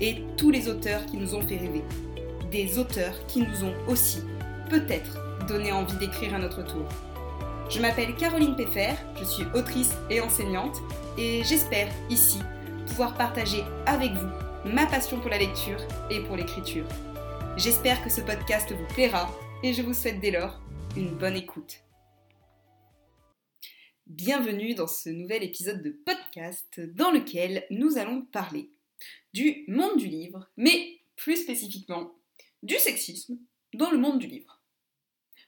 et tous les auteurs qui nous ont fait rêver. Des auteurs qui nous ont aussi, peut-être, donné envie d'écrire à notre tour. Je m'appelle Caroline Peffer, je suis autrice et enseignante, et j'espère ici pouvoir partager avec vous ma passion pour la lecture et pour l'écriture. J'espère que ce podcast vous plaira et je vous souhaite dès lors une bonne écoute. Bienvenue dans ce nouvel épisode de podcast dans lequel nous allons parler du monde du livre, mais plus spécifiquement du sexisme dans le monde du livre.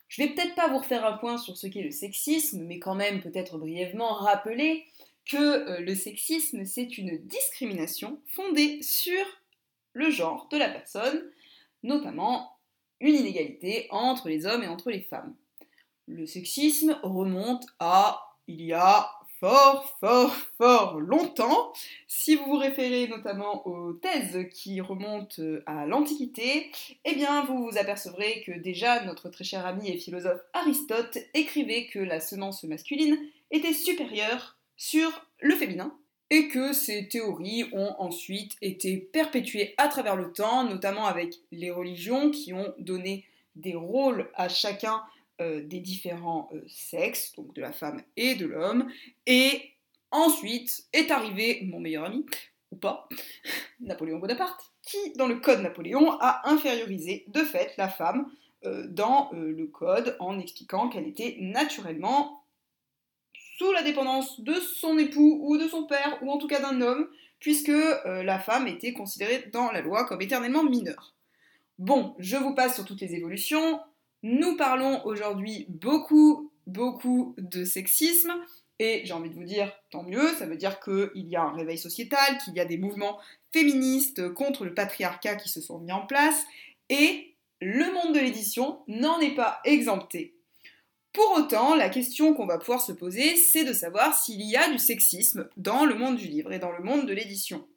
Je vais peut-être pas vous refaire un point sur ce qu'est le sexisme, mais quand même peut-être brièvement rappeler que euh, le sexisme, c'est une discrimination fondée sur le genre de la personne, notamment une inégalité entre les hommes et entre les femmes. Le sexisme remonte à il y a fort, fort, fort longtemps. Si vous vous référez notamment aux thèses qui remontent à l'Antiquité, eh bien vous vous apercevrez que déjà notre très cher ami et philosophe Aristote écrivait que la semence masculine était supérieure sur le féminin et que ces théories ont ensuite été perpétuées à travers le temps, notamment avec les religions qui ont donné des rôles à chacun euh, des différents euh, sexes, donc de la femme et de l'homme. Et ensuite est arrivé mon meilleur ami, ou pas, Napoléon Bonaparte, qui, dans le code Napoléon, a infériorisé de fait la femme euh, dans le code en expliquant qu'elle était naturellement sous la dépendance de son époux ou de son père, ou en tout cas d'un homme, puisque la femme était considérée dans la loi comme éternellement mineure. Bon, je vous passe sur toutes les évolutions. Nous parlons aujourd'hui beaucoup, beaucoup de sexisme. Et j'ai envie de vous dire, tant mieux, ça veut dire qu'il y a un réveil sociétal, qu'il y a des mouvements féministes contre le patriarcat qui se sont mis en place, et le monde de l'édition n'en est pas exempté. Pour autant, la question qu'on va pouvoir se poser, c'est de savoir s'il y a du sexisme dans le monde du livre et dans le monde de l'édition.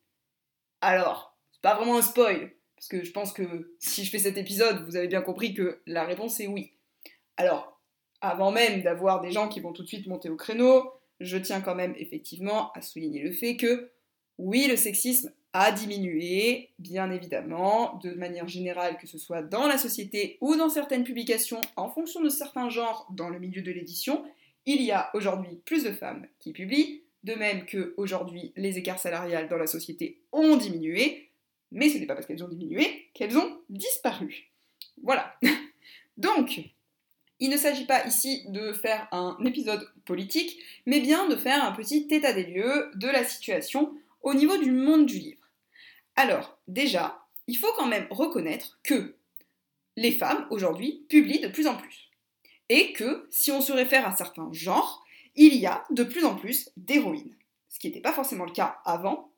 Alors, c'est pas vraiment un spoil, parce que je pense que si je fais cet épisode, vous avez bien compris que la réponse est oui. Alors, avant même d'avoir des gens qui vont tout de suite monter au créneau, je tiens quand même effectivement à souligner le fait que oui, le sexisme a diminué, bien évidemment, de manière générale, que ce soit dans la société ou dans certaines publications, en fonction de certains genres dans le milieu de l'édition, il y a aujourd'hui plus de femmes qui publient, de même que aujourd'hui les écarts salariales dans la société ont diminué, mais ce n'est pas parce qu'elles ont diminué qu'elles ont disparu. Voilà. Donc, il ne s'agit pas ici de faire un épisode politique, mais bien de faire un petit état des lieux de la situation au niveau du monde du livre. Alors, déjà, il faut quand même reconnaître que les femmes, aujourd'hui, publient de plus en plus. Et que, si on se réfère à certains genres, il y a de plus en plus d'héroïnes. Ce qui n'était pas forcément le cas avant.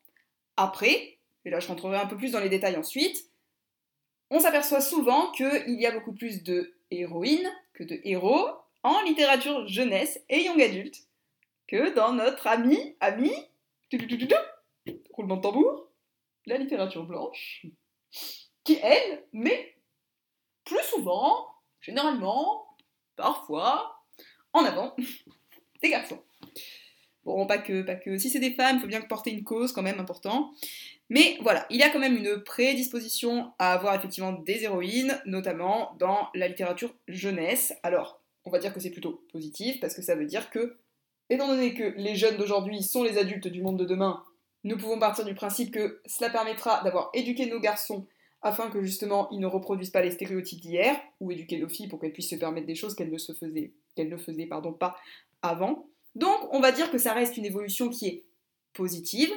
Après, et là je rentrerai un peu plus dans les détails ensuite, on s'aperçoit souvent qu'il y a beaucoup plus de héroïnes que de héros en littérature jeunesse et young adulte que dans notre ami, ami, roulement de tambour, la littérature blanche, qui elle met plus souvent, généralement, parfois, en avant des garçons. Bon, pas que, pas que. Si c'est des femmes, il faut bien porter une cause quand même important. Mais voilà, il y a quand même une prédisposition à avoir effectivement des héroïnes, notamment dans la littérature jeunesse. Alors, on va dire que c'est plutôt positif, parce que ça veut dire que, étant donné que les jeunes d'aujourd'hui sont les adultes du monde de demain, nous pouvons partir du principe que cela permettra d'avoir éduqué nos garçons afin que justement ils ne reproduisent pas les stéréotypes d'hier, ou éduquer nos filles pour qu'elles puissent se permettre des choses qu'elles ne se faisaient, pas avant. Donc on va dire que ça reste une évolution qui est positive,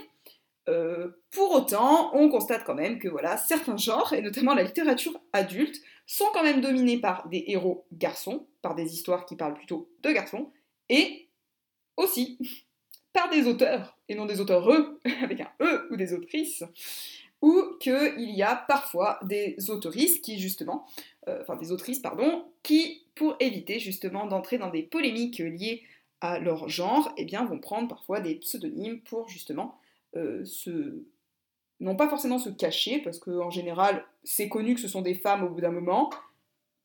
euh, pour autant, on constate quand même que voilà, certains genres, et notamment la littérature adulte, sont quand même dominés par des héros garçons, par des histoires qui parlent plutôt de garçons, et aussi par des auteurs, et non des auteurs eux, avec un E, ou des autrices, ou qu'il y a parfois des autoristes qui justement, euh, enfin des autrices pardon, qui pour éviter justement d'entrer dans des polémiques liées à leur genre, eh bien vont prendre parfois des pseudonymes pour justement euh, se non pas forcément se cacher, parce qu'en général, c'est connu que ce sont des femmes au bout d'un moment,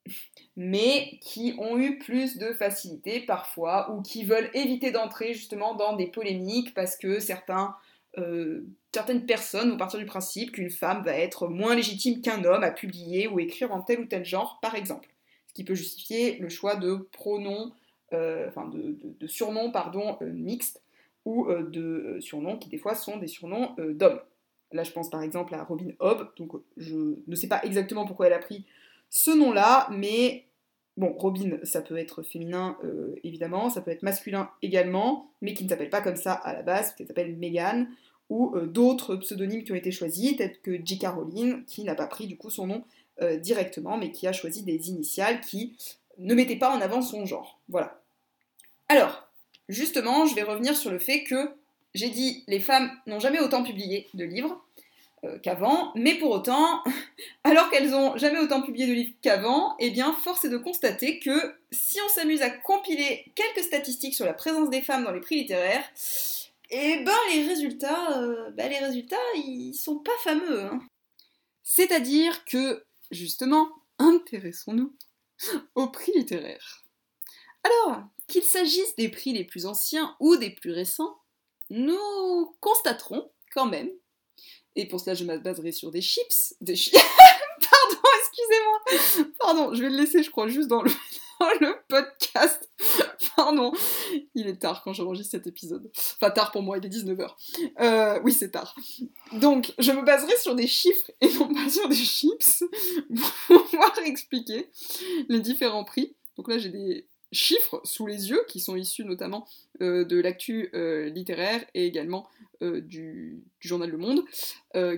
mais qui ont eu plus de facilité parfois, ou qui veulent éviter d'entrer justement dans des polémiques, parce que certains, euh, certaines personnes vont partir du principe qu'une femme va être moins légitime qu'un homme à publier ou écrire en tel ou tel genre, par exemple. Ce qui peut justifier le choix de pronoms, euh, enfin de, surnoms, pardon, euh, mixtes, ou de surnoms qui des fois sont des surnoms d'hommes. Là, je pense par exemple à Robin Hobb, donc je ne sais pas exactement pourquoi elle a pris ce nom-là, mais bon, Robin, ça peut être féminin euh, évidemment, ça peut être masculin également, mais qui ne s'appelle pas comme ça à la base, qui s'appelle Megan, ou euh, d'autres pseudonymes qui ont été choisis, tels que J. Caroline, qui n'a pas pris du coup son nom euh, directement, mais qui a choisi des initiales qui ne mettaient pas en avant son genre. Voilà. Alors, justement, je vais revenir sur le fait que j'ai dit les femmes n'ont jamais autant publié de livres euh, qu'avant, mais pour autant, alors qu'elles ont jamais autant publié de livres qu'avant, eh bien, force est de constater que si on s'amuse à compiler quelques statistiques sur la présence des femmes dans les prix littéraires, eh ben les résultats, euh, ben, les résultats, ils sont pas fameux. Hein. C'est-à-dire que, justement, intéressons-nous aux prix littéraires. Alors, qu'il s'agisse des prix les plus anciens ou des plus récents, nous constaterons quand même, et pour cela je me baserai sur des chips, des chips, pardon, excusez-moi, pardon, je vais le laisser je crois juste dans le, podcast, pardon, il est tard quand j'enregistre cet épisode, enfin tard pour moi, il est 19h, euh, oui c'est tard, donc je me baserai sur des chiffres et non pas sur des chips pour pouvoir expliquer les différents prix, donc là j'ai des chiffres sous les yeux, qui sont issus notamment euh, de l'actu euh, littéraire et également euh, du, journal Le Monde,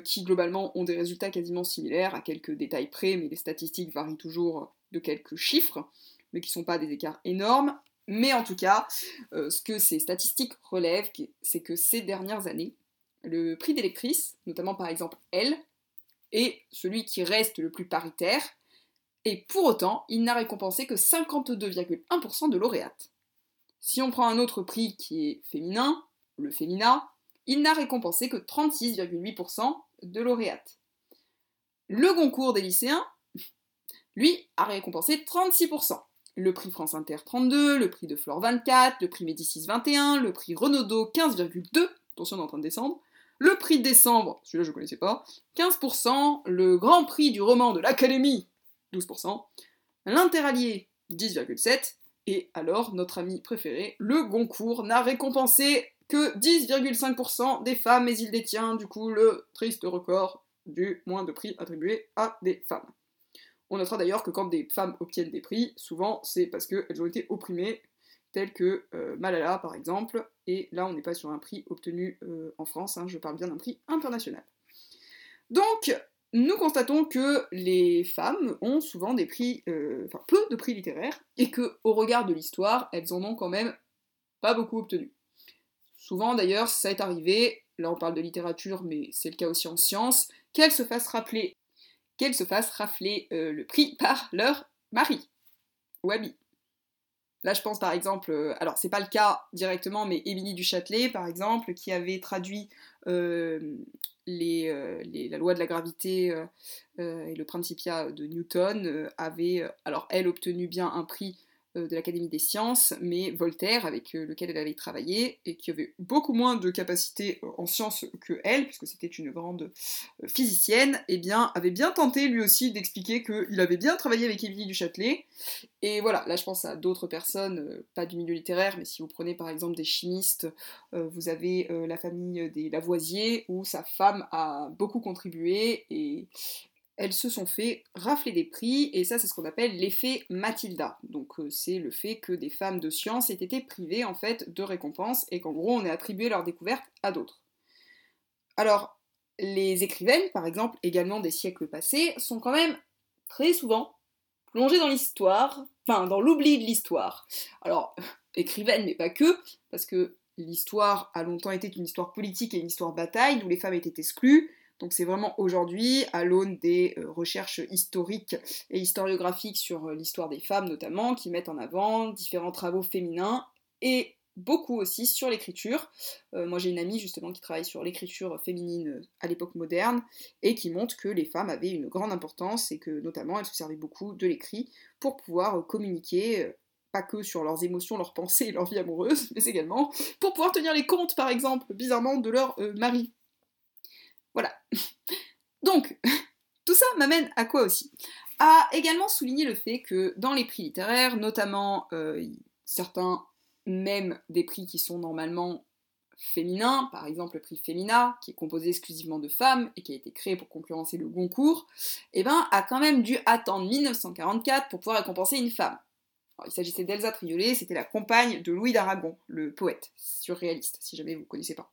qui globalement ont des résultats quasiment similaires, à quelques détails près, mais les statistiques varient toujours de quelques chiffres, mais qui ne sont pas des écarts énormes. Mais en tout cas, ce que ces statistiques relèvent, c'est que ces dernières années, le prix des notamment par exemple Elle, est celui qui reste le plus paritaire, et pour autant, il n'a récompensé que 52,1% de lauréates. Si on prend un autre prix qui est féminin, le Fémina, il n'a récompensé que 36,8% de lauréates. Le Goncourt des lycéens, lui, a récompensé 36%. Le prix France Inter 32, le prix de Flore 24, le prix Médicis 21, le prix Renaudot 15,2, attention on est en train de descendre, le prix de décembre, celui-là je ne connaissais pas, 15%, le grand prix du roman de l'Académie 12%, l'interallié 10,7%, et alors notre ami préféré, le Goncourt, n'a récompensé que 10,5% des femmes, mais il détient du coup le triste record du moins de prix attribués à des femmes. On notera d'ailleurs que quand des femmes obtiennent des prix, souvent c'est parce qu'elles ont été opprimées, telles que euh, Malala par exemple, et là on n'est pas sur un prix obtenu euh, en France, hein, je parle bien d'un prix international. Donc, nous constatons que les femmes ont souvent des prix, euh, enfin peu de prix littéraires, et que au regard de l'histoire, elles en ont quand même pas beaucoup obtenu. Souvent d'ailleurs, ça est arrivé, là on parle de littérature, mais c'est le cas aussi en sciences, qu'elles se fassent rappeler, qu'elles se fassent rafler euh, le prix par leur mari ou ami. Là, je pense par exemple, euh, alors c'est pas le cas directement, mais Émilie du Châtelet, par exemple, qui avait traduit euh, euh, la loi de la gravité et le Principia de Newton, avait, alors elle, obtenu bien un prix de l'Académie des sciences, mais Voltaire, avec euh, lequel elle avait travaillé, et qui avait beaucoup moins de capacités euh, en sciences que elle, puisque c'était une grande physicienne, eh avait bien tenté lui aussi d'expliquer qu'il avait bien travaillé avec Émilie du Châtelet. Et voilà, là je pense à d'autres personnes, pas du milieu littéraire, mais si vous prenez par exemple des chimistes, vous avez la famille des Lavoisier, où sa femme a beaucoup contribué, et, elles se sont fait rafler des prix, et ça c'est ce qu'on appelle l'effet Matilda. Donc euh, c'est le fait que des femmes de science aient été privées en fait de récompenses, et qu'en gros on ait attribué leur découverte à d'autres. Alors, les écrivaines, par exemple, également des siècles passés, sont quand même très souvent plongées dans l'histoire, enfin dans l'oubli de l'histoire. Alors, écrivaines, mais pas que, parce que l'histoire a longtemps été une histoire politique et une histoire bataille, d'où les femmes étaient exclues, Donc c'est vraiment aujourd'hui, à l'aune des euh, recherches historiques et historiographiques sur euh, l'histoire des femmes notamment, qui mettent en avant différents travaux féminins et beaucoup aussi sur l'écriture. Euh, moi j'ai une amie justement qui travaille sur l'écriture féminine à l'époque moderne et qui montre que les femmes avaient une grande importance et que notamment elles se servaient beaucoup de l'écrit pour pouvoir communiquer pas que sur leurs émotions, leurs pensées et leur vie amoureuse, mais également pour pouvoir tenir les comptes, par exemple, bizarrement, de leur mari. Donc, tout ça m'amène à quoi aussi? À également souligner le fait que dans les prix littéraires, notamment euh, certains même des prix qui sont normalement féminins, par exemple le prix Femina, qui est composé exclusivement de femmes et qui a été créé pour concurrencer le Goncourt, eh ben, a quand même dû attendre 1944 pour pouvoir récompenser une femme. il s'agissait d'Elsa Triolet, c'était la compagne de Louis d'Aragon, le poète surréaliste, si jamais vous ne connaissez pas.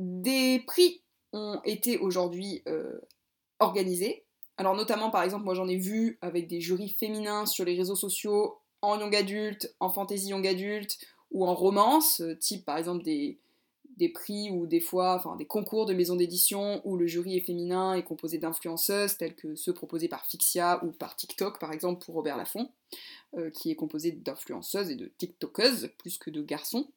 Des prix ont été aujourd'hui euh, organisés. Alors notamment par exemple moi j'en ai vu avec des jurys féminins sur les réseaux sociaux en young adulte, en fantasy young adulte ou en romance, euh, type par exemple des, prix ou des fois des concours de maisons d'édition où le jury est féminin et composé d'influenceuses tels que ceux proposés par Fixia ou par TikTok par exemple pour Robert Laffont, euh, qui est composé d'influenceuses et de TikTokeuses plus que de garçons.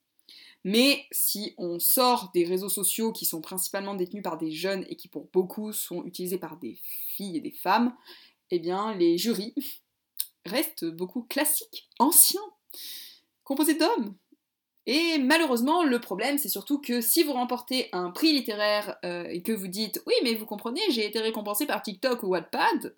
Mais si on sort des réseaux sociaux qui sont principalement détenus par des jeunes et qui pour beaucoup sont utilisés par des filles et des femmes, eh bien les jurys restent beaucoup classiques, anciens, composés d'hommes. Et malheureusement, le problème, c'est surtout que si vous remportez un prix littéraire euh, et que vous dites oui, mais vous comprenez, j'ai été récompensé par TikTok ou Wattpad,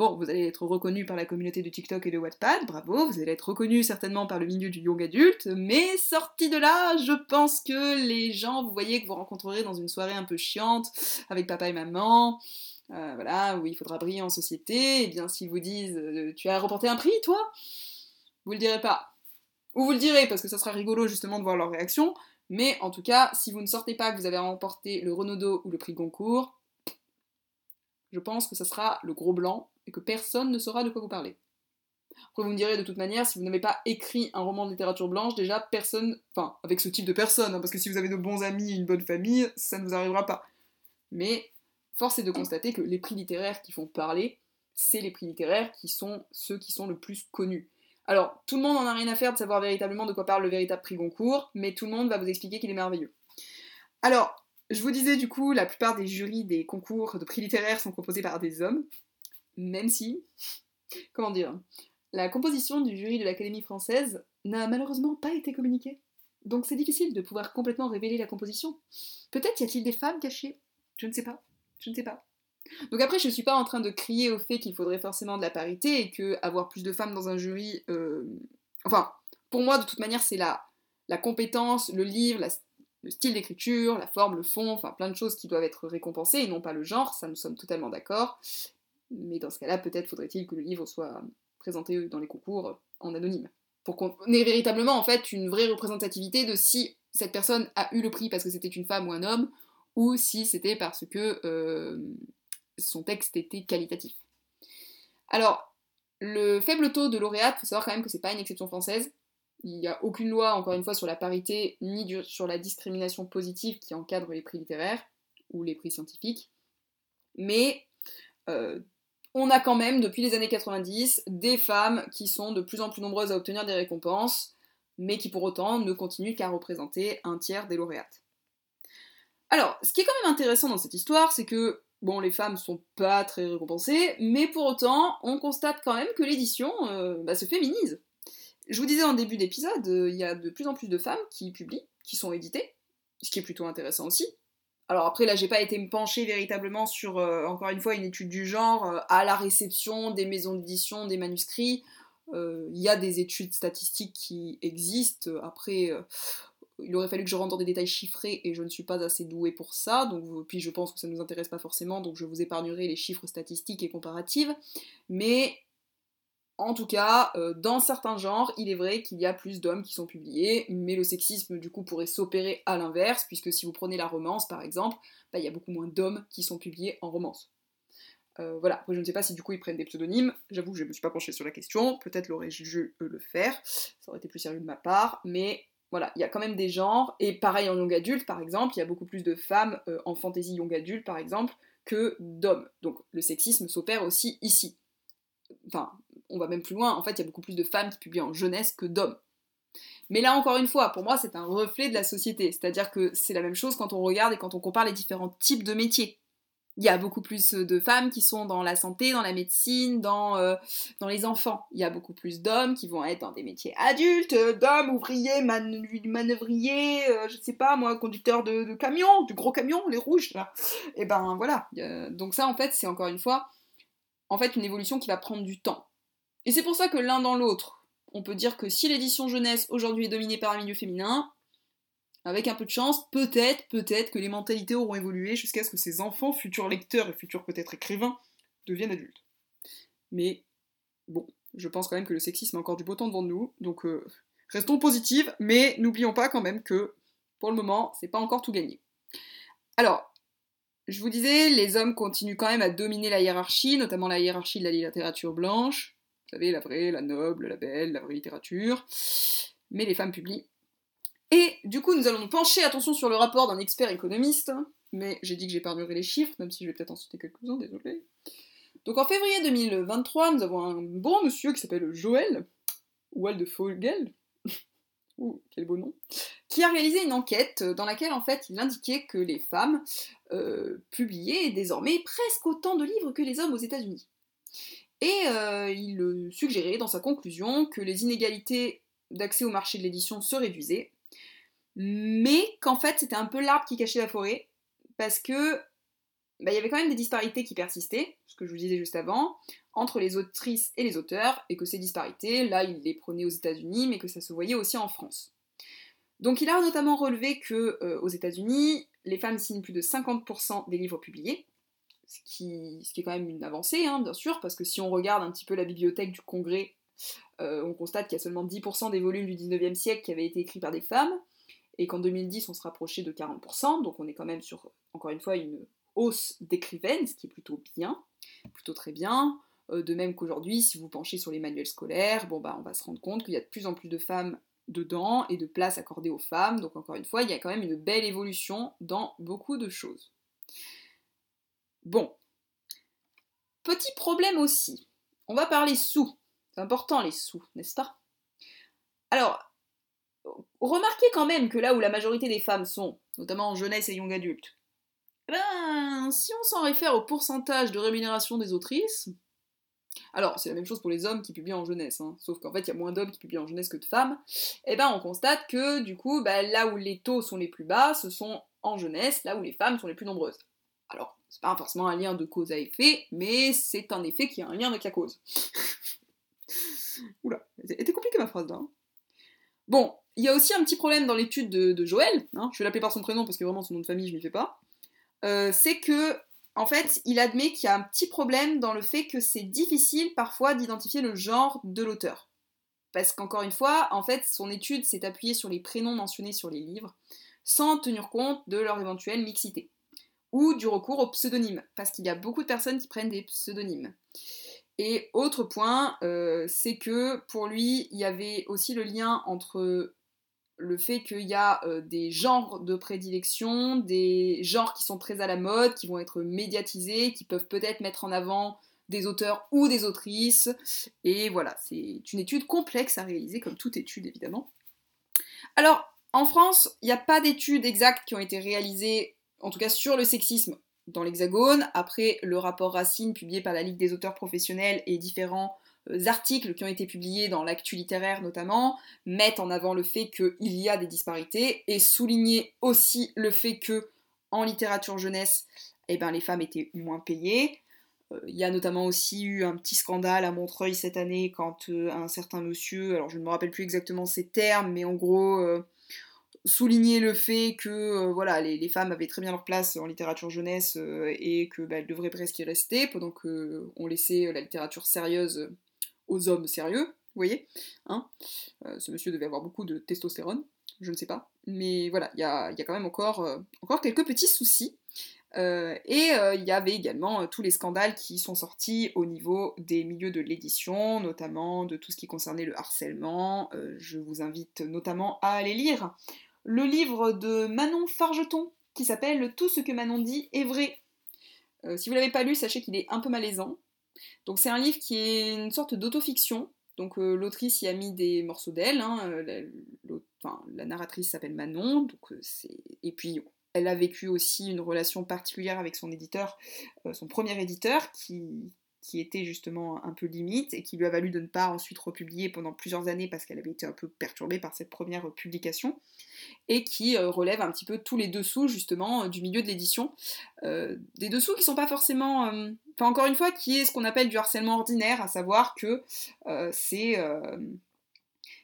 Bon, vous allez être reconnu par la communauté de TikTok et de Wattpad, bravo, vous allez être reconnu certainement par le milieu du young adulte, mais sorti de là, je pense que les gens, vous voyez, que vous rencontrerez dans une soirée un peu chiante, avec papa et maman, euh, voilà, où il faudra briller en société, et eh bien s'ils vous disent euh, Tu as remporté un prix, toi? Vous le direz pas. Ou vous le direz, parce que ça sera rigolo justement de voir leur réaction, mais en tout cas, si vous ne sortez pas que vous avez remporté le Renaudot ou le prix Goncourt, je pense que ça sera le gros blanc et que personne ne saura de quoi vous parlez. Vous me direz de toute manière, si vous n'avez pas écrit un roman de littérature blanche, déjà personne, enfin, avec ce type de personne, hein, parce que si vous avez de bons amis et une bonne famille, ça ne vous arrivera pas. Mais force est de constater que les prix littéraires qui font parler, c'est les prix littéraires qui sont ceux qui sont le plus connus. Alors, tout le monde en a rien à faire de savoir véritablement de quoi parle le véritable prix Goncourt, mais tout le monde va vous expliquer qu'il est merveilleux. Alors, je vous disais du coup, la plupart des jurys des concours de prix littéraires sont composés par des hommes, même si, comment dire, la composition du jury de l'Académie française n'a malheureusement pas été communiquée. Donc c'est difficile de pouvoir complètement révéler la composition. Peut-être y a-t-il des femmes cachées? Je ne sais pas. Je ne sais pas. Donc après, je ne suis pas en train de crier au fait qu'il faudrait forcément de la parité et que avoir plus de femmes dans un jury... Euh, enfin, pour moi, de toute manière, c'est la, la compétence, le livre, le style d'écriture, la forme, le fond, enfin plein de choses qui doivent être récompensées et non pas le genre, ça nous sommes totalement d'accord. Mais dans ce cas-là, peut-être faudrait-il que le livre soit présenté dans les concours en anonyme. Pour qu'on ait véritablement en fait une vraie représentativité de si cette personne a eu le prix parce que c'était une femme ou un homme, ou si c'était parce que euh, son texte était qualitatif. Alors, le faible taux de lauréat, il faut savoir quand même que c'est pas une exception française. Il n'y a aucune loi, encore une fois, sur la parité ni sur la discrimination positive qui encadre les prix littéraires ou les prix scientifiques. Mais euh, on a quand même, depuis les années 90, des femmes qui sont de plus en plus nombreuses à obtenir des récompenses, mais qui pour autant ne continuent qu'à représenter un tiers des lauréates. Alors, ce qui est quand même intéressant dans cette histoire, c'est que, bon, les femmes sont pas très récompensées, mais pour autant, on constate quand même que l'édition euh, bah, se féminise. Je vous disais en début d'épisode, euh, il y a de plus en plus de femmes qui publient, qui sont éditées, ce qui est plutôt intéressant aussi. Alors après, là, j'ai pas été me pencher véritablement sur, euh, encore une fois, une étude du genre euh, à la réception des maisons d'édition, des manuscrits. Euh, il y a des études statistiques qui existent. Après, il aurait fallu que je rentre dans des détails chiffrés et je ne suis pas assez douée pour ça. Donc, puis je pense que ça ne nous intéresse pas forcément, donc je vous épargnerai les chiffres statistiques et comparatives. Mais en tout cas, euh, dans certains genres, il est vrai qu'il y a plus d'hommes qui sont publiés, mais le sexisme du coup pourrait s'opérer à l'inverse, puisque si vous prenez la romance par exemple, bah, il y a beaucoup moins d'hommes qui sont publiés en romance. Euh, voilà, je ne sais pas si du coup ils prennent des pseudonymes, j'avoue que je ne me suis pas penchée sur la question, peut-être l'aurais-je dû le faire, ça aurait été plus sérieux de ma part, mais voilà, il y a quand même des genres, et pareil en young adulte par exemple, il y a beaucoup plus de femmes euh, en fantasy young adulte par exemple que d'hommes. Donc le sexisme s'opère aussi ici. Enfin, on va même plus loin, en fait il y a beaucoup plus de femmes qui publient en jeunesse que d'hommes. Mais là encore une fois, pour moi c'est un reflet de la société, c'est-à-dire que c'est la même chose quand on regarde et quand on compare les différents types de métiers il y a beaucoup plus de femmes qui sont dans la santé, dans la médecine, dans, euh, dans les enfants. Il y a beaucoup plus d'hommes qui vont être dans des métiers adultes, d'hommes, ouvriers, manœuvriers, euh, je sais pas moi, conducteurs de, camions, du gros camion, les rouges, là. Et ben voilà. donc ça, en fait, c'est encore une fois, en fait, une évolution qui va prendre du temps. Et c'est pour ça que l'un dans l'autre, on peut dire que si l'édition jeunesse aujourd'hui est dominée par un milieu féminin, avec un peu de chance, peut-être, peut-être que les mentalités auront évolué jusqu'à ce que ces enfants, futurs lecteurs et futurs peut-être écrivains, deviennent adultes. Mais bon, je pense quand même que le sexisme a encore du beau temps devant nous, donc euh, restons positives, mais n'oublions pas quand même que pour le moment, c'est pas encore tout gagné. Alors, je vous disais, les hommes continuent quand même à dominer la hiérarchie, notamment la hiérarchie de la littérature blanche. Vous savez, la vraie, la noble, la belle, la vraie littérature. Mais les femmes publient et du coup, nous allons pencher, attention, sur le rapport d'un expert économiste, mais j'ai dit que j'épargnerai les chiffres, même si je vais peut-être en citer quelques-uns, désolé. Donc en février 2023, nous avons un bon monsieur qui s'appelle Joël, Waldfogel, ouh, quel beau nom, qui a réalisé une enquête dans laquelle en fait il indiquait que les femmes euh, publiaient désormais presque autant de livres que les hommes aux États-Unis. Et euh, il suggérait dans sa conclusion que les inégalités d'accès au marché de l'édition se réduisaient, mais qu'en fait c'était un peu l'arbre qui cachait la forêt, parce que bah, il y avait quand même des disparités qui persistaient, ce que je vous disais juste avant, entre les autrices et les auteurs, et que ces disparités, là, il les prenait aux États-Unis, mais que ça se voyait aussi en France. Donc il a notamment relevé que euh, aux États-Unis, les femmes signent plus de 50% des livres publiés, ce qui, est quand même une avancée, hein, bien sûr, parce que si on regarde un petit peu la bibliothèque du Congrès, euh, on constate qu'il y a seulement 10% des volumes du 19e siècle qui avaient été écrits par des femmes, et qu'en 2010 on se rapprochait de 40%, donc on est quand même sur, encore une fois, une hausse d'écrivaines, ce qui est plutôt bien, plutôt très bien. Euh, de même qu'aujourd'hui, si vous penchez sur les manuels scolaires, bon bah on va se rendre compte qu'il y a de plus en plus de femmes dedans et de place accordée aux femmes, donc encore une fois, il y a quand même une belle évolution dans beaucoup de choses. Bon. Petit problème aussi. On va parler sous. C'est important les sous, n'est-ce pas? Alors, remarquez quand même que là où la majorité des femmes sont, notamment en jeunesse et young adulte, eh ben, si on s'en réfère au pourcentage de rémunération des autrices, alors c'est la même chose pour les hommes qui publient en jeunesse, hein, sauf qu'en fait il y a moins d'hommes qui publient en jeunesse que de femmes, et eh ben on constate que du coup, bah, là où les taux sont les plus bas, ce sont en jeunesse, là où les femmes sont les plus nombreuses. Alors, c'est pas forcément un lien de cause à effet, mais c'est un effet qui a un lien avec la cause. Oula, c'était compliqué ma phrase là. Hein. Bon, il y a aussi un petit problème dans l'étude de, Joël, hein, je vais l'appeler par son prénom parce que vraiment son nom de famille je m'y fais pas, euh, c'est que, en fait, il admet qu'il y a un petit problème dans le fait que c'est difficile parfois d'identifier le genre de l'auteur. Parce qu'encore une fois, en fait, son étude s'est appuyée sur les prénoms mentionnés sur les livres, sans tenir compte de leur éventuelle mixité. Ou du recours au pseudonyme, parce qu'il y a beaucoup de personnes qui prennent des pseudonymes. Et autre point, euh, c'est que pour lui, il y avait aussi le lien entre le fait qu'il y a euh, des genres de prédilection, des genres qui sont très à la mode, qui vont être médiatisés, qui peuvent peut-être mettre en avant des auteurs ou des autrices. Et voilà, c'est une étude complexe à réaliser, comme toute étude évidemment. Alors, en France, il n'y a pas d'études exactes qui ont été réalisées, en tout cas sur le sexisme dans l'Hexagone. Après le rapport Racine publié par la Ligue des auteurs professionnels et différents euh, articles qui ont été publiés dans l'actu littéraire notamment mettent en avant le fait qu'il y a des disparités et souligner aussi le fait que en littérature jeunesse, eh ben, les femmes étaient moins payées. Euh, il y a notamment aussi eu un petit scandale à Montreuil cette année quand euh, un certain monsieur, alors je ne me rappelle plus exactement ses termes, mais en gros souligner le fait que euh, voilà, les, femmes avaient très bien leur place en littérature jeunesse euh, et qu'elles bah, devraient presque y rester, pendant qu'on laissait la littérature sérieuse aux hommes sérieux, vous voyez hein euh, Ce monsieur devait avoir beaucoup de testostérone, je ne sais pas. Mais voilà, il y a, quand même encore, encore quelques petits soucis Euh, et euh, il y avait également tous les scandales qui sont sortis au niveau des milieux de l'édition, notamment de tout ce qui concernait le harcèlement. je vous invite notamment à aller lire le livre de Manon Fargeton qui s'appelle Tout ce que Manon dit est vrai. si vous l'avez pas lu, sachez qu'il est un peu malaisant. Donc c'est un livre qui est une sorte d'autofiction donc euh, l'autrice y a mis des morceaux d'elle, hein, euh, la, narratrice s'appelle Manon, euh, et puis elle a vécu aussi une relation particulière avec son éditeur, son premier éditeur, qui, qui était justement un peu limite et qui lui a valu de ne pas ensuite republier pendant plusieurs années parce qu'elle avait été un peu perturbée par cette première publication et qui euh, relève un petit peu tous les dessous justement euh, du milieu de l'édition. Euh, des dessous qui sont pas forcément, enfin encore une fois, qui est ce qu'on appelle du harcèlement ordinaire, à savoir que c'est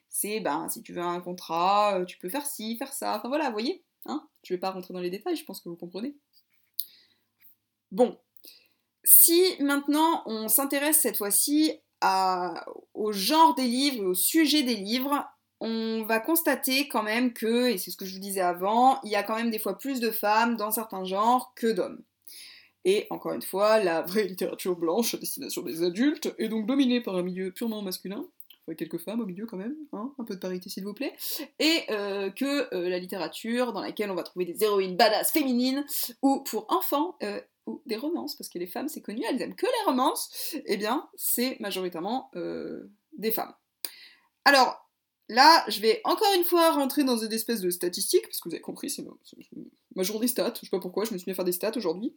c'est ben si tu veux un contrat, tu peux faire ci, faire ça, enfin voilà, vous voyez, hein je vais pas rentrer dans les détails, je pense que vous comprenez. Bon, si maintenant on s'intéresse cette fois-ci au genre des livres et au sujet des livres, on va constater quand même que, et c'est ce que je vous disais avant, il y a quand même des fois plus de femmes dans certains genres que d'hommes. Et encore une fois, la vraie littérature blanche à destination des adultes est donc dominée par un milieu purement masculin, quelques femmes au milieu quand même, hein, un peu de parité s'il vous plaît, et euh, que euh, la littérature dans laquelle on va trouver des héroïnes badass féminines, ou pour enfants, euh, des romances, parce que les femmes, c'est connu, elles aiment que les romances, eh bien, c'est majoritairement euh, des femmes. Alors, là, je vais encore une fois rentrer dans une espèce de statistique, parce que vous avez compris, c'est ma, journée stats, je sais pas pourquoi, je me suis mis à faire des stats aujourd'hui.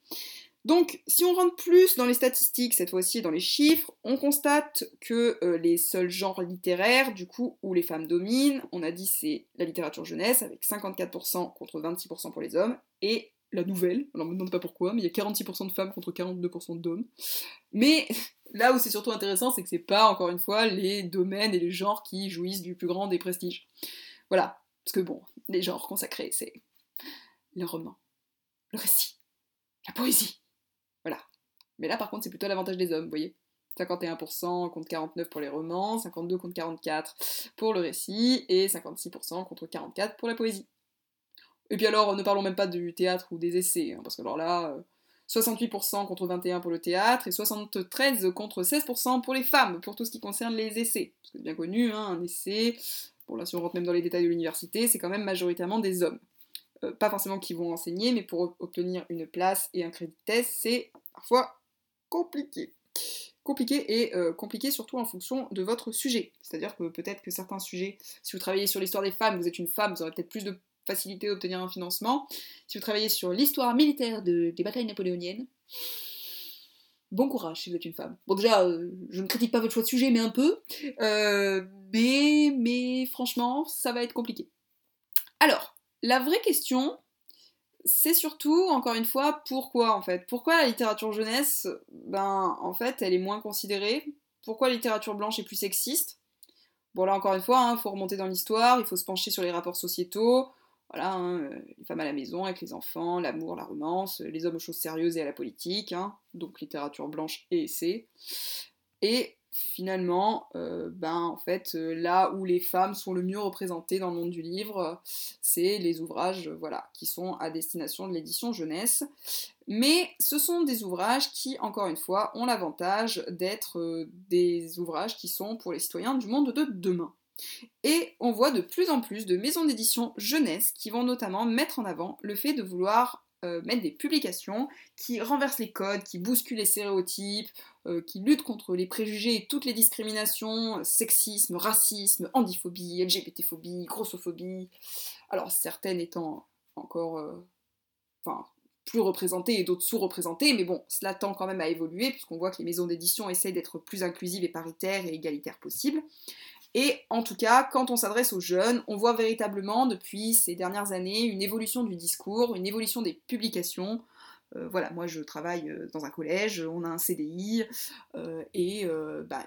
Donc, si on rentre plus dans les statistiques, cette fois-ci dans les chiffres, on constate que euh, les seuls genres littéraires, du coup, où les femmes dominent, on a dit c'est la littérature jeunesse, avec 54% contre 26% pour les hommes, et la nouvelle. Alors, on me demande pas pourquoi, mais il y a 46% de femmes contre 42% d'hommes. Mais là où c'est surtout intéressant, c'est que c'est pas, encore une fois, les domaines et les genres qui jouissent du plus grand des prestiges. Voilà. Parce que bon, les genres consacrés, c'est le roman, le récit, la poésie. Voilà. Mais là, par contre, c'est plutôt l'avantage des hommes, vous voyez 51% contre 49 pour les romans, 52 contre 44 pour le récit, et 56% contre 44 pour la poésie. Et puis alors, ne parlons même pas du théâtre ou des essais, hein, parce que alors là, 68% euh, contre 21 pour le théâtre et 73 contre 16% pour les femmes, pour tout ce qui concerne les essais. C'est bien connu, hein, un essai, bon là si on rentre même dans les détails de l'université, c'est quand même majoritairement des hommes. Euh, pas forcément qui vont enseigner, mais pour obtenir une place et un crédit thèse, c'est parfois compliqué. Compliqué et euh, compliqué surtout en fonction de votre sujet. C'est-à-dire que peut-être que certains sujets, si vous travaillez sur l'histoire des femmes, vous êtes une femme, vous aurez peut-être plus de facilité d'obtenir un financement. Si vous travaillez sur l'histoire militaire des batailles napoléoniennes, bon courage si vous êtes une femme. Bon déjà, euh, je ne critique pas votre choix de sujet, mais un peu. Euh, mais, mais franchement, ça va être compliqué. Alors, la vraie question, c'est surtout, encore une fois, pourquoi en fait? Pourquoi la littérature jeunesse, ben en fait, elle est moins considérée? Pourquoi la littérature blanche est plus sexiste? Bon là, encore une fois, il hein, faut remonter dans l'histoire, il faut se pencher sur les rapports sociétaux, voilà, hein, euh, les femmes à la maison avec les enfants, l'amour, la romance, les hommes aux choses sérieuses et à la politique, hein, donc littérature blanche et essai. Et finalement, euh, ben en fait, euh, là où les femmes sont le mieux représentées dans le monde du livre, c'est les ouvrages, voilà, qui sont à destination de l'édition jeunesse. Mais ce sont des ouvrages qui, encore une fois, ont l'avantage d'être des ouvrages qui sont pour les citoyens du monde de demain. Et on voit de plus en plus de maisons d'édition jeunesse qui vont notamment mettre en avant le fait de vouloir euh, mettre des publications qui renversent les codes, qui bousculent les stéréotypes, euh, qui luttent contre les préjugés et toutes les discriminations, sexisme, racisme, handiphobie, LGBTphobie, grossophobie. Alors certaines étant encore euh, plus représentées et d'autres sous-représentées, mais bon, cela tend quand même à évoluer puisqu'on voit que les maisons d'édition essayent d'être plus inclusives et paritaires et égalitaires possibles. Et en tout cas, quand on s'adresse aux jeunes, on voit véritablement depuis ces dernières années une évolution du discours, une évolution des publications. Euh, voilà, moi je travaille euh, dans un collège, on a un CDI, euh, et bah,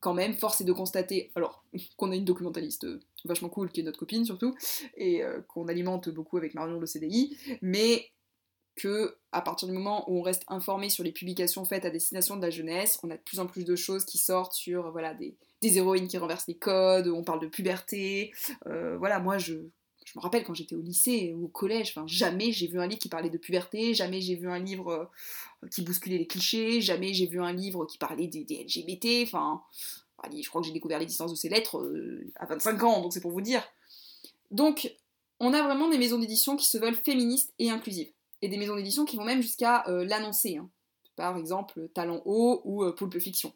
quand même, force est de constater, alors qu'on a une documentaliste vachement cool qui est notre copine surtout, et qu'on alimente beaucoup avec Marion le CDI, mais que à partir du moment où on reste informé sur les publications faites à destination de la jeunesse, on a de plus en plus de choses qui sortent sur voilà des, héroïnes qui renversent les codes, on parle de puberté. Euh, voilà, moi je, me rappelle quand j'étais au lycée ou au collège, jamais j'ai vu un livre qui parlait de puberté, jamais j'ai vu un livre qui bousculait les clichés, jamais j'ai vu un livre qui parlait des, des LGBT, enfin, je crois que j'ai découvert l'existence de ces lettres à 25 ans, donc c'est pour vous dire. Donc, on a vraiment des maisons d'édition qui se veulent féministes et inclusives. Et des maisons d'édition qui vont même jusqu'à l'annoncer. Hein. Par exemple, Talent Haut ou Poulpe Fiction.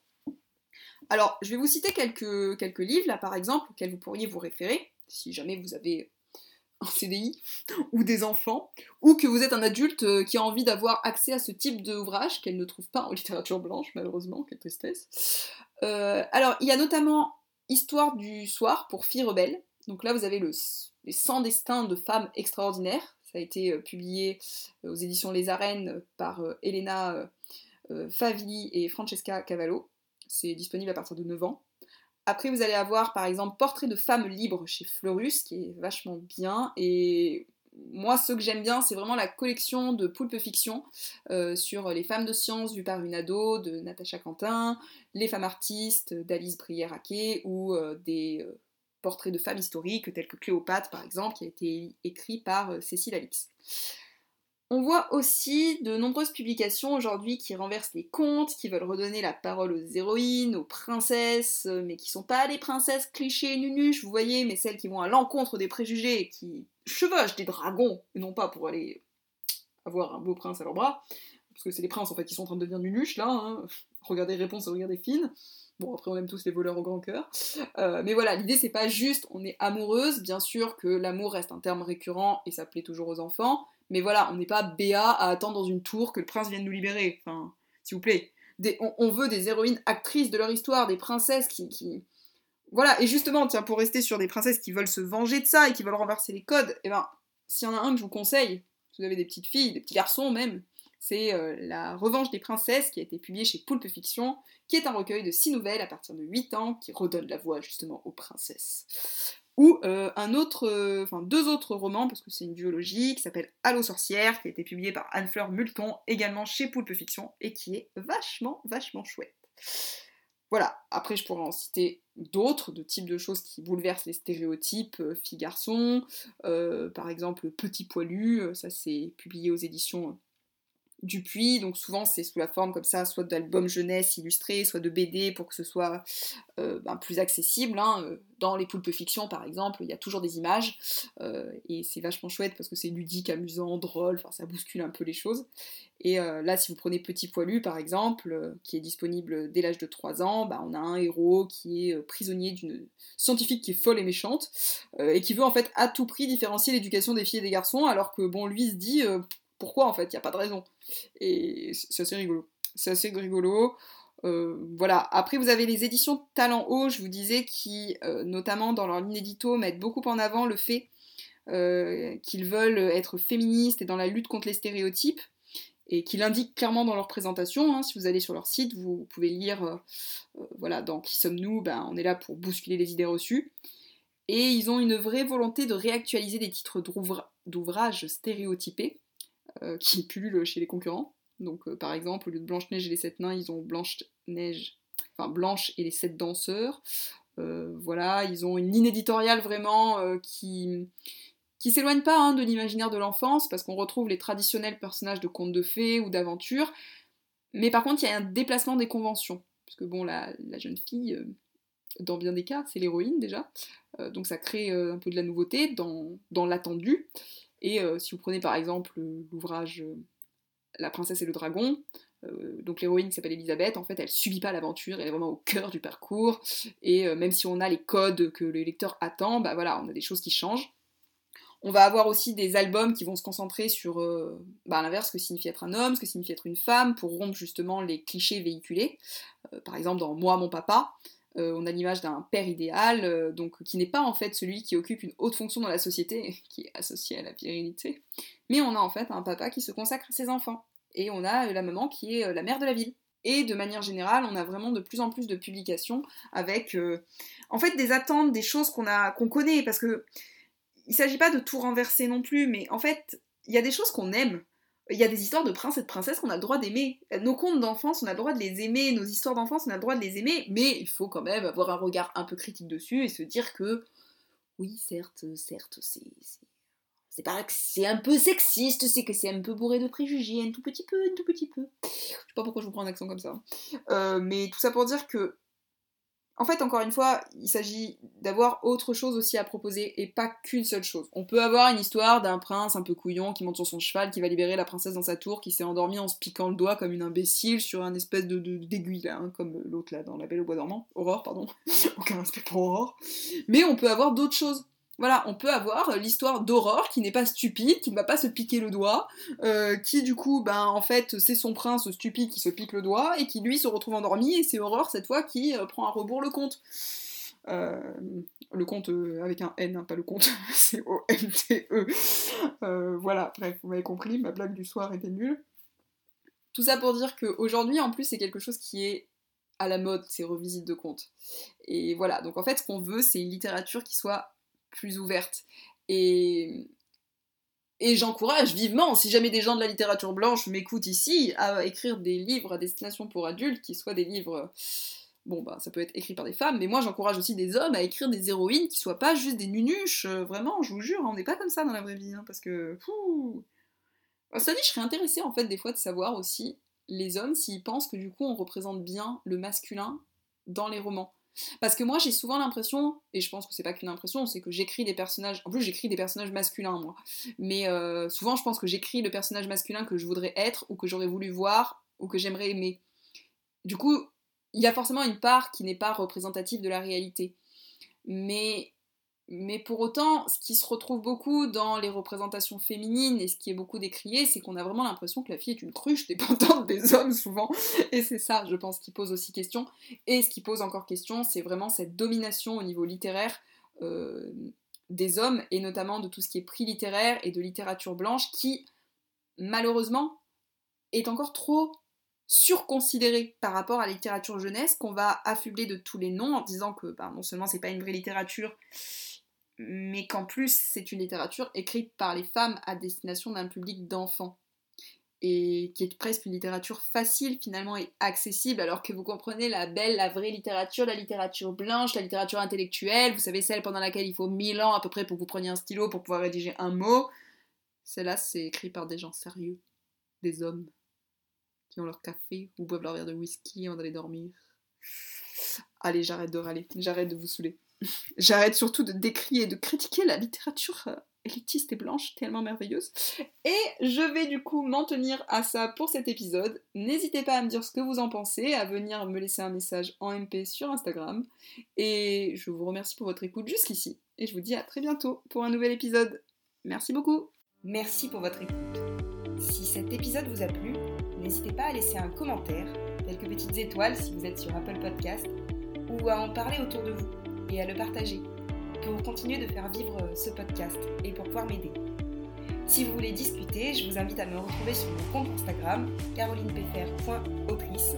Alors, je vais vous citer quelques, livres, là, par exemple, auxquels vous pourriez vous référer, si jamais vous avez un CDI, ou des enfants, ou que vous êtes un adulte euh, qui a envie d'avoir accès à ce type d'ouvrage qu'elle ne trouve pas en littérature blanche, malheureusement, quelle tristesse. Euh, alors, il y a notamment Histoire du soir pour filles rebelles. Donc là, vous avez le, les 100 destins de femmes extraordinaires. Ça a été euh, publié aux éditions Les Arènes par Elena Favilli et Francesca Cavallo. C'est disponible à partir de 9 ans. Après, vous allez avoir par exemple Portrait de femmes libres chez Fleurus, qui est vachement bien. Et moi, ce que j'aime bien, c'est vraiment la collection de Poulpe Fiction euh, sur les femmes de science vues par une ado de Natacha Quentin, les femmes artistes d'Alice Brière-Aquet ou euh, des euh, portraits de femmes historiques tels que Cléopâtre par exemple, qui a été écrit par Cécile Alix. On voit aussi de nombreuses publications aujourd'hui qui renversent les contes, qui veulent redonner la parole aux héroïnes, aux princesses, euh, mais qui sont pas des princesses clichés nunuches, vous voyez, mais celles qui vont à l'encontre des préjugés, qui chevauchent des dragons, et non pas pour aller avoir un beau prince à leur bras, parce que c'est les princes en fait qui sont en train de devenir nunuches là, hein. regardez Réponse et regardez Fine. Bon, après, on aime tous les voleurs au grand cœur. Euh, mais voilà, l'idée, c'est pas juste on est amoureuse. Bien sûr que l'amour reste un terme récurrent et ça plaît toujours aux enfants. Mais voilà, on n'est pas béat à attendre dans une tour que le prince vienne nous libérer. Enfin, s'il vous plaît. on, veut des héroïnes actrices de leur histoire, des princesses qui, Voilà, et justement, tiens, pour rester sur des princesses qui veulent se venger de ça et qui veulent renverser les codes, eh ben, s'il y en a un que je vous conseille, si vous avez des petites filles, des petits garçons même, c'est euh, La Revanche des princesses qui a été publié chez Poulpe Fiction, qui est un recueil de six nouvelles à partir de 8 ans qui redonne la voix justement aux princesses ou euh, un autre, euh, deux autres romans, parce que c'est une duologie, qui s'appelle Allo sorcière, qui a été publié par Anne-Fleur Multon, également chez Poulpe Fiction, et qui est vachement, vachement chouette. Voilà, après je pourrais en citer d'autres, de types de choses qui bouleversent les stéréotypes euh, filles-garçons, par exemple Petit Poilu, ça c'est publié aux éditions Dupuis, donc souvent c'est sous la forme comme ça, soit d'albums jeunesse illustrés, soit de BD pour que ce soit euh, ben, plus accessible. Hein. Euh, dans les poulpes fiction par exemple, il y a toujours des images, euh, et c'est vachement chouette parce que c'est ludique, amusant, drôle, enfin ça bouscule un peu les choses. Et là, si vous prenez Petit Poilu par exemple, qui est disponible dès l'âge de 3 ans, ben, on a un héros qui est prisonnier d'une scientifique qui est folle et méchante, et qui veut en fait à tout prix différencier l'éducation des filles et des garçons, alors que bon, lui se dit pourquoi en fait, il n'y a pas de raison. Et c'est assez rigolo. C'est assez rigolo. Euh, voilà. Après, vous avez les éditions Talent Haut, je vous disais, qui, euh, notamment dans leur ligne mettent beaucoup en avant le fait euh, qu'ils veulent être féministes et dans la lutte contre les stéréotypes, et qui l'indiquent clairement dans leur présentation. Hein. Si vous allez sur leur site, vous pouvez lire, voilà, dans Qui sommes-nous? Ben, On est là pour bousculer les idées reçues. Et ils ont une vraie volonté de réactualiser des titres d'ouvrages stéréotypés euh, qui pullulent chez les concurrents. Donc, euh, par exemple, au lieu de Blanche-Neige et les sept nains, ils ont Blanche-Neige, enfin Blanche et les sept danseurs. Euh, voilà, ils ont une ligne éditoriale vraiment qui qui s'éloigne pas hein, de l'imaginaire de l'enfance, parce qu'on retrouve les traditionnels personnages de contes de fées ou d'aventures, mais par contre, il y a un déplacement des conventions, parce que bon, la, jeune fille, dans bien des cas, c'est l'héroïne déjà, donc ça crée un peu de la nouveauté dans, dans l'attendu, et euh, si vous prenez par exemple l'ouvrage euh, La princesse et le dragon, euh, donc l'héroïne s'appelle Elisabeth, en fait elle subit pas l'aventure, elle est vraiment au cœur du parcours, et même si on a les codes que le lecteur attend, bah voilà, on a des choses qui changent. On va avoir aussi des albums qui vont se concentrer sur, bah, l'inverse, ce que signifie être un homme, ce que signifie être une femme, pour rompre justement les clichés véhiculés. par exemple, dans Moi, mon papa, euh, on a l'image d'un père idéal, euh, donc qui n'est pas en fait celui qui occupe une haute fonction dans la société, qui est associé à la virilité, mais on a en fait un papa qui se consacre à ses enfants, et on a euh, la maman qui est la mère de la ville. Et de manière générale, on a vraiment de plus en plus de publications avec en fait des attentes, des choses qu'on a qu'on connaît, parce que il s'agit pas de tout renverser non plus, mais en fait, il y a des choses qu'on aime il y a des histoires de princes et de princesses qu'on a le droit d'aimer. Nos contes d'enfance, on a le droit de les aimer, nos histoires d'enfance, on a le droit de les aimer, mais il faut quand même avoir un regard un peu critique dessus et se dire que oui, certes, certes, c'est c'est pas que c'est un peu sexiste, c'est que c'est un peu bourré de préjugés, un tout petit peu, un tout petit peu. Je sais pas pourquoi je vous prends un accent comme ça. Euh, mais tout ça pour dire que, en fait, encore une fois, il s'agit d'avoir autre chose aussi à proposer et pas qu'une seule chose. On peut avoir une histoire d'un prince un peu couillon qui monte sur son cheval, qui va libérer la princesse dans sa tour, qui s'est endormie en se piquant le doigt comme une imbécile sur un espèce de d'aiguille hein, comme l'autre là dans La Belle au Bois dormant. Aurore, pardon. Aucun respect pour Aurore. Mais on peut avoir d'autres choses voilà, on peut avoir euh, l'histoire d'Aurore qui n'est pas stupide, qui ne va pas se piquer le doigt, euh, qui du coup, ben en fait, c'est son prince stupide qui se pique le doigt et qui lui se retrouve endormi et c'est Aurore cette fois qui euh, prend à rebours le conte. le conte avec un N, hein, pas le conte, c'est O-N-T-E. voilà, bref, vous m'avez compris, ma blague du soir était nulle. Tout ça pour dire qu'aujourd'hui, en plus, c'est quelque chose qui est à la mode, ces revisites de contes. Et voilà, donc en fait, ce qu'on veut, c'est une littérature qui soit plus ouverte. Et, et j'encourage vivement, si jamais des gens de la littérature blanche m'écoutent ici, à écrire des livres à destination pour adultes, qui soient des livres... Bon, bah, ça peut être écrit par des femmes, mais moi j'encourage aussi des hommes à écrire des héroïnes qui soient pas juste des nunuches. Euh, vraiment, je vous jure, on n'est pas comme ça dans la vraie vie, hein, parce que. Ça dit, je serais intéressée en fait des fois de savoir aussi les hommes s'ils pensent que du coup on représente bien le masculin dans les romans. Parce que moi, j'ai souvent l'impression, et je pense que c'est pas qu'une impression, c'est que j'écris des personnages. En plus, j'écris des personnages masculins, moi. Mais euh, souvent, je pense que j'écris le personnage masculin que je voudrais être, ou que j'aurais voulu voir, ou que j'aimerais aimer. Du coup, il y a forcément une part qui n'est pas représentative de la réalité. Mais mais pour autant, ce qui se retrouve beaucoup dans les représentations féminines et ce qui est beaucoup décrié, c'est qu'on a vraiment l'impression que la fille est une cruche dépendante des hommes souvent. Et c'est ça, je pense, qui pose aussi question. Et ce qui pose encore question, c'est vraiment cette domination au niveau littéraire euh, des hommes, et notamment de tout ce qui est prix littéraire et de littérature blanche, qui, malheureusement, est encore trop surconsidérée par rapport à la littérature jeunesse, qu'on va affubler de tous les noms en disant que bah, non seulement c'est pas une vraie littérature, mais qu'en plus c'est une littérature écrite par les femmes à destination d'un public d'enfants et qui est presque une littérature facile finalement et accessible alors que vous comprenez la belle, la vraie littérature, la littérature blanche, la littérature intellectuelle, vous savez celle pendant laquelle il faut mille ans à peu près pour que vous preniez un stylo pour pouvoir rédiger un mot. Celle-là c'est écrit par des gens sérieux, des hommes qui ont leur café ou boivent leur verre de whisky avant d'aller dormir. Allez, j'arrête de râler, j'arrête de vous saouler. J'arrête surtout de décrire et de critiquer la littérature euh, élitiste et blanche, tellement merveilleuse. Et je vais du coup m'en tenir à ça pour cet épisode. N'hésitez pas à me dire ce que vous en pensez, à venir me laisser un message en MP sur Instagram. Et je vous remercie pour votre écoute jusqu'ici. Et je vous dis à très bientôt pour un nouvel épisode. Merci beaucoup. Merci pour votre écoute. Si cet épisode vous a plu, n'hésitez pas à laisser un commentaire, quelques petites étoiles si vous êtes sur Apple Podcast, ou à en parler autour de vous et à le partager pour continuer de faire vivre ce podcast et pour pouvoir m'aider. Si vous voulez discuter, je vous invite à me retrouver sur mon compte Instagram carolinepfr.autrice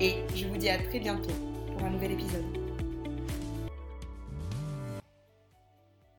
et je vous dis à très bientôt pour un nouvel épisode.